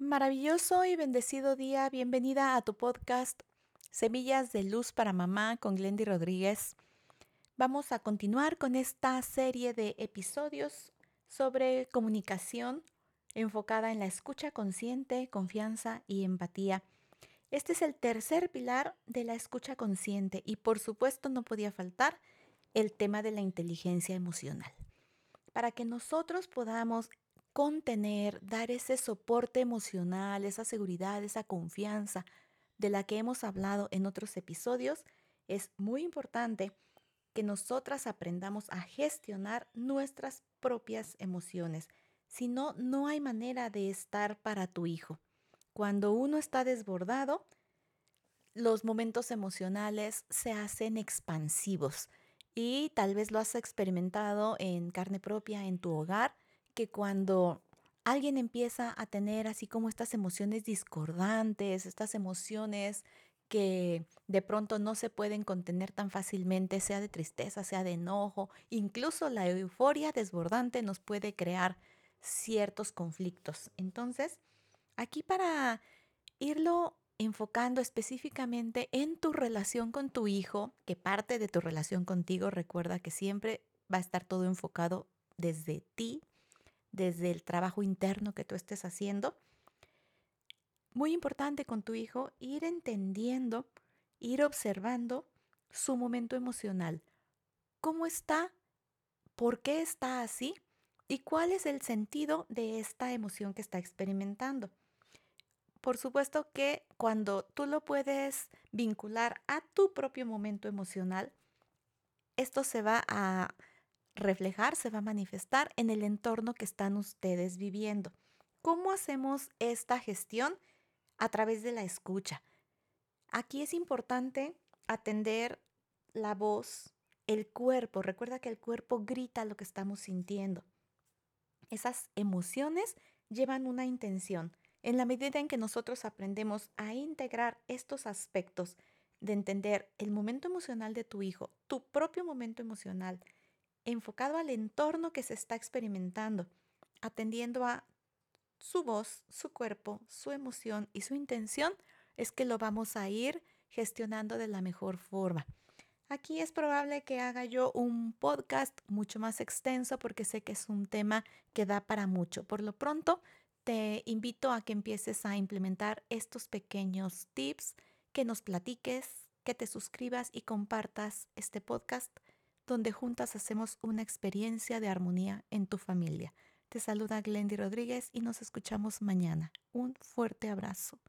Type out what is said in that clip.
Maravilloso y bendecido día. Bienvenida a tu podcast Semillas de Luz para Mamá con Glendy Rodríguez. Vamos a continuar con esta serie de episodios sobre comunicación enfocada en la escucha consciente, confianza y empatía. Este es el tercer pilar de la escucha consciente y por supuesto no podía faltar el tema de la inteligencia emocional. Para que nosotros podamos contener, dar ese soporte emocional, esa seguridad, esa confianza de la que hemos hablado en otros episodios, es muy importante que nosotras aprendamos a gestionar nuestras propias emociones. Si no, no hay manera de estar para tu hijo. Cuando uno está desbordado, los momentos emocionales se hacen expansivos y tal vez lo has experimentado en carne propia en tu hogar que cuando alguien empieza a tener así como estas emociones discordantes, estas emociones que de pronto no se pueden contener tan fácilmente, sea de tristeza, sea de enojo, incluso la euforia desbordante nos puede crear ciertos conflictos. Entonces, aquí para irlo enfocando específicamente en tu relación con tu hijo, que parte de tu relación contigo, recuerda que siempre va a estar todo enfocado desde ti, desde el trabajo interno que tú estés haciendo. Muy importante con tu hijo ir entendiendo, ir observando su momento emocional. ¿Cómo está? ¿Por qué está así? ¿Y cuál es el sentido de esta emoción que está experimentando? Por supuesto que cuando tú lo puedes vincular a tu propio momento emocional, esto se va a reflejar, se va a manifestar en el entorno que están ustedes viviendo. ¿Cómo hacemos esta gestión? A través de la escucha. Aquí es importante atender la voz, el cuerpo. Recuerda que el cuerpo grita lo que estamos sintiendo. Esas emociones llevan una intención. En la medida en que nosotros aprendemos a integrar estos aspectos de entender el momento emocional de tu hijo, tu propio momento emocional, enfocado al entorno que se está experimentando, atendiendo a su voz, su cuerpo, su emoción y su intención, es que lo vamos a ir gestionando de la mejor forma. Aquí es probable que haga yo un podcast mucho más extenso porque sé que es un tema que da para mucho. Por lo pronto, te invito a que empieces a implementar estos pequeños tips, que nos platiques, que te suscribas y compartas este podcast donde juntas hacemos una experiencia de armonía en tu familia. Te saluda Glendy Rodríguez y nos escuchamos mañana. Un fuerte abrazo.